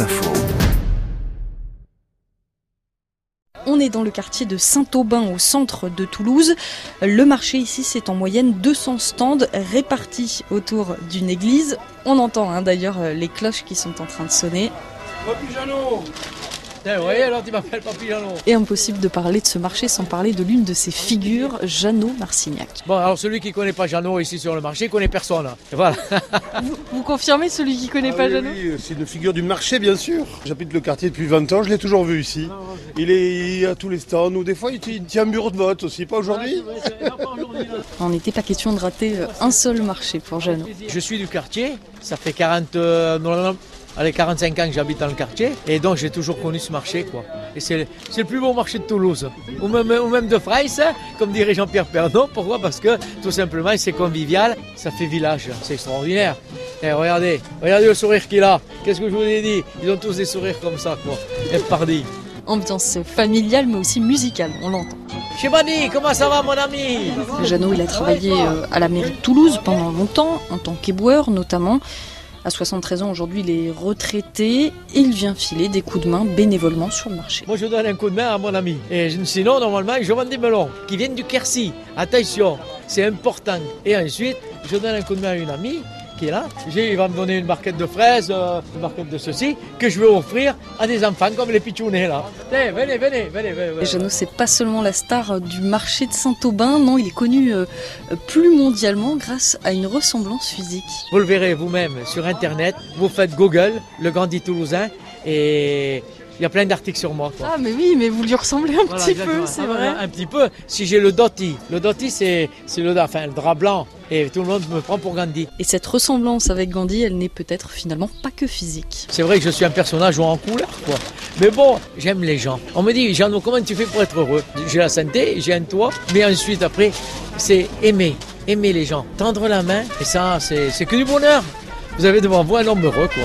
Info. On est dans le quartier de Saint-Aubin au centre de Toulouse. Le marché ici, c'est en moyenne 200 stands répartis autour d'une église. On entend hein, d'ailleurs euh, les cloches qui sont en train de sonner. Oui, alors tu m'appelles Papy Jeannot. Et impossible de parler de ce marché sans parler de l'une de ses figures, Jeannot Marcignac. Bon, alors celui qui connaît pas Jeannot ici sur le marché, connaît personne. Voilà. Vous, vous confirmez celui qui connaît Ah pas oui, Jeannot oui, c'est une figure du marché, bien sûr. J'habite le quartier depuis 20 ans, je l'ai toujours vu ici. Il est à tous les stands, ou des fois il tient un bureau de vote aussi, pas aujourd'hui On n'était pas question de rater un seul marché pour Jeannot. Je suis du quartier, ça fait 40, euh, non, non, non, allez, 45 ans que j'habite dans le quartier, et donc j'ai toujours connu ce marché. quoi. Et c'est le, c'est le plus beau marché de Toulouse, ou même, ou même de Freis, comme dirait Jean-Pierre Pernon. Pourquoi? Parce que tout simplement c'est convivial, ça fait village, c'est extraordinaire. Et regardez, regardez le sourire qu'il a. Qu'est-ce que je vous ai dit? Ils ont tous des sourires comme ça, quoi. Et pardi. Ambiance familiale mais aussi musicale, on l'entend. Chez Bani, comment ça va mon ami? Jeannot, il a travaillé euh, à la mairie de Toulouse pendant longtemps, en tant qu'éboueur notamment. À 73 ans aujourd'hui, il est retraité et il vient filer des coups de main bénévolement sur le marché. Moi, je donne un coup de main à mon ami. Et sinon, normalement, je vends des melons qui viennent du Quercy. Attention, c'est important. Et ensuite, je donne un coup de main à une amie qui est là. Il va me donner une barquette de fraises, euh, une barquette de ceci, que je vais offrir à des enfants comme les pitchounets là. Allez, venez, venez, venez, venez. Et Jeannot, c'est pas seulement la star euh, du marché de Saint-Aubin, non, il est connu euh, plus mondialement grâce à une ressemblance physique. Vous le verrez vous-même sur Internet. Vous faites Google, le Gandhi toulousain, et il y a plein d'articles sur moi. quoi. Ah mais oui, mais vous lui ressemblez un Voilà, petit exactement. peu, c'est Ah, vrai. Un petit peu. Si j'ai le doti, le doti c'est c'est le, enfin, le drap blanc et tout le monde me prend pour Gandhi. Et cette ressemblance avec Gandhi, elle n'est peut-être finalement pas que physique. C'est vrai que je suis un personnage en couleur quoi. Mais bon, j'aime les gens. On me dit Jeannot, comment tu fais pour être heureux? J'ai la santé, j'ai un toit, mais ensuite après, c'est aimer, aimer les gens, tendre la main et ça c'est c'est que du bonheur. Vous avez devant vous un homme heureux quoi.